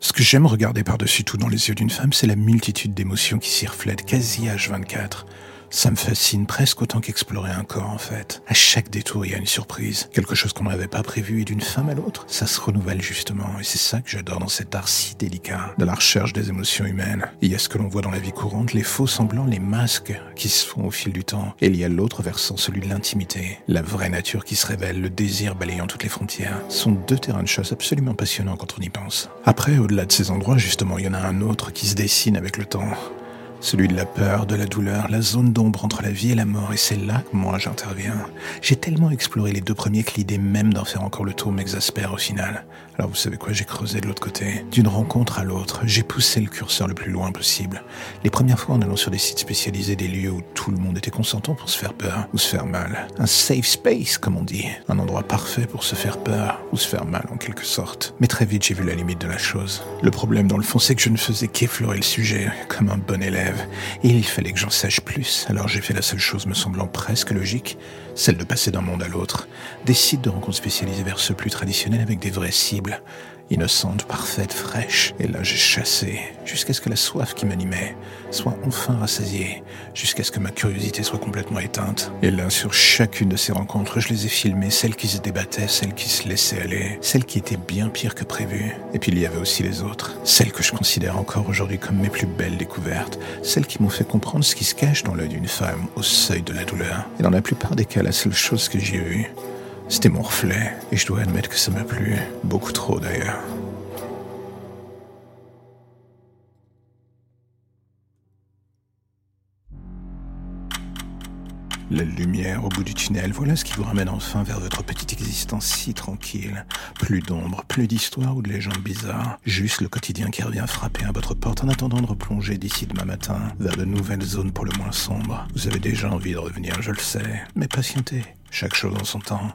Ce que j'aime regarder par-dessus tout dans les yeux d'une femme, c'est la multitude d'émotions qui s'y reflètent quasi H24. Ça me fascine presque autant qu'explorer un corps en fait. À chaque détour, il y a une surprise, quelque chose qu'on n'avait pas prévu et d'une femme à l'autre, ça se renouvelle justement et c'est ça que j'adore dans cet art si délicat, de la recherche des émotions humaines. Il y a ce que l'on voit dans la vie courante, les faux semblants, les masques qui se font au fil du temps et il y a l'autre versant, celui de l'intimité, la vraie nature qui se révèle, le désir balayant toutes les frontières. Ce sont deux terrains de chasse absolument passionnants quand on y pense. Après, au-delà de ces endroits, justement, il y en a un autre qui se dessine avec le temps celui de la peur, de la douleur, la zone d'ombre entre la vie et la mort, et c'est là que moi j'interviens. J'ai tellement exploré les deux premiers que l'idée même d'en faire encore le tour m'exaspère au final. Alors vous savez quoi, j'ai creusé de l'autre côté. D'une rencontre à l'autre, j'ai poussé le curseur le plus loin possible. Les premières fois en allant sur des sites spécialisés, des lieux où tout le monde était consentant pour se faire peur ou se faire mal. Un safe space, comme on dit. Un endroit parfait pour se faire peur ou se faire mal en quelque sorte. Mais très vite j'ai vu la limite de la chose. Le problème dans le fond c'est que je ne faisais qu'effleurer le sujet, comme un bon élève il fallait que j'en sache plus, alors j'ai fait la seule chose me semblant presque logique, celle de passer d'un monde à l'autre, des sites de rencontres spécialisés vers ceux plus traditionnels avec des vraies cibles, innocente, parfaite, fraîche. Et là, j'ai chassé, jusqu'à ce que la soif qui m'animait soit enfin rassasiée, jusqu'à ce que ma curiosité soit complètement éteinte. Et là, sur chacune de ces rencontres, je les ai filmées, celles qui se débattaient, celles qui se laissaient aller, celles qui étaient bien pires que prévues. Et puis il y avait aussi les autres, celles que je considère encore aujourd'hui comme mes plus belles découvertes, celles qui m'ont fait comprendre ce qui se cache dans l'œil d'une femme au seuil de la douleur. Et dans la plupart des cas, la seule chose que j'ai eue, c'était mon reflet, et je dois admettre que ça m'a plu, beaucoup trop d'ailleurs. La lumière au bout du tunnel, voilà ce qui vous ramène enfin vers votre petite existence si tranquille. Plus d'ombre, plus d'histoire ou de légendes bizarres. Juste le quotidien qui revient frapper à votre porte en attendant de replonger d'ici demain matin vers de nouvelles zones pour le moins sombres. Vous avez déjà envie de revenir, je le sais. Mais patientez, chaque chose en son temps.